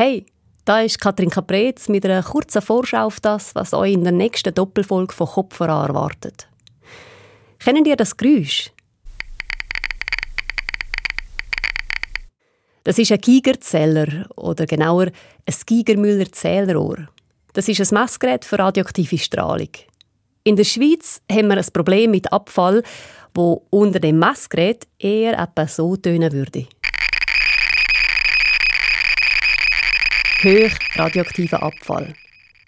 Hey, da ist Katrin Kapretz mit einer kurzen Vorschau auf das, was euch in der nächsten Doppelfolge von Kopfhörer erwartet. Kennen ihr das Geräusch? Das ist ein Gigerzähler oder genauer ein Gigermüller Zählerohr. Das ist ein Messgerät für radioaktive Strahlung. In der Schweiz haben wir ein Problem mit Abfall, wo unter dem Messgerät eher etwa so tönen würde. Hoch radioaktiver Abfall.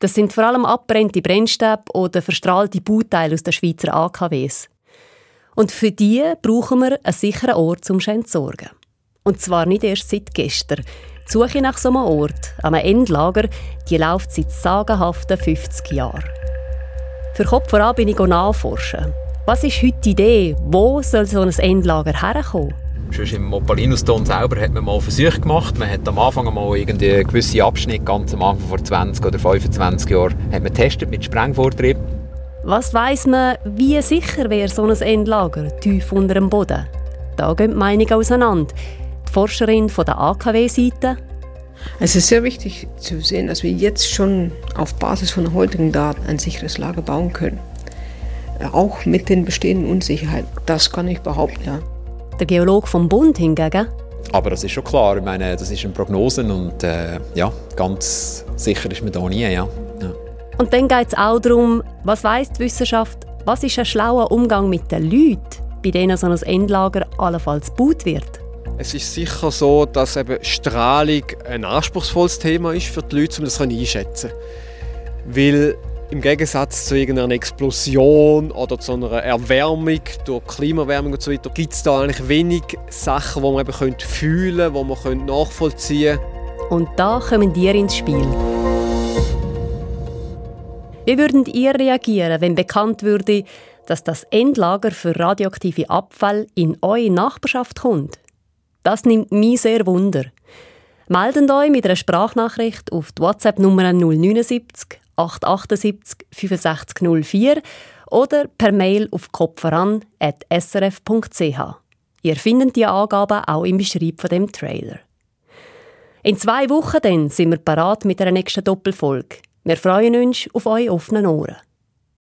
Das sind vor allem abbrennte Brennstäbe oder verstrahlte Bauteile aus den Schweizer AKWs. Und für die brauchen wir einen sicheren Ort zum zu entsorgen. Und zwar nicht erst seit gestern. Die Suche nach so einem Ort, einem Endlager, die läuft seit sagenhaften 50 Jahren. Für Kopf voran bin ich nachforschen. Was ist heute die Idee? Wo soll so ein Endlager herkommen? Schon im Mopalinuston selber hat man mal Versuche gemacht. Man hat am Anfang mal irgendwie gewisse Abschnitte, ganz am Anfang vor 20 oder 25 Jahren, hat man testet mit Sprengvortrieb. Was weiß man, wie sicher wäre so ein Endlager tief unter dem Boden? Da gehen die Meinungen auseinander. Die Forscherin von der AKW-Seite. Es ist sehr wichtig zu sehen, dass wir jetzt schon auf Basis von heutigen Daten ein sicheres Lager bauen können. Auch mit den bestehenden Unsicherheiten. Das kann ich behaupten, ja. Der Geolog vom Bund hingegen. Aber das ist schon klar. Ich meine, das ist eine Prognose und äh, ja, ganz sicher ist man da nie. Ja. ja. Und dann geht es auch darum, was weiss die Wissenschaft, was ist ein schlauer Umgang mit den Leuten, bei denen so ein Endlager allenfalls gebaut wird. Es ist sicher so, dass eben Strahlung ein anspruchsvolles Thema ist für die Leute, um das einschätzen Weil im Gegensatz zu irgendeiner Explosion oder zu einer Erwärmung durch Klimaerwärmung und so gibt es da eigentlich wenig Sachen, die man eben fühlen können, die man nachvollziehen können. Und da kommen ihr ins Spiel. Wie würdet ihr reagieren, wenn bekannt würde, dass das Endlager für radioaktive Abfall in eure Nachbarschaft kommt? Das nimmt mich sehr wunder. Meldet euch mit einer Sprachnachricht auf die WhatsApp-Nummer 079 878 6504 oder per Mail auf kopferan.srf.ch. Ihr findet die Angaben auch im Beschreib von dem Trailer. In zwei Wochen dann sind wir parat mit der nächsten Doppelfolge. Wir freuen uns auf eure offenen Ohren.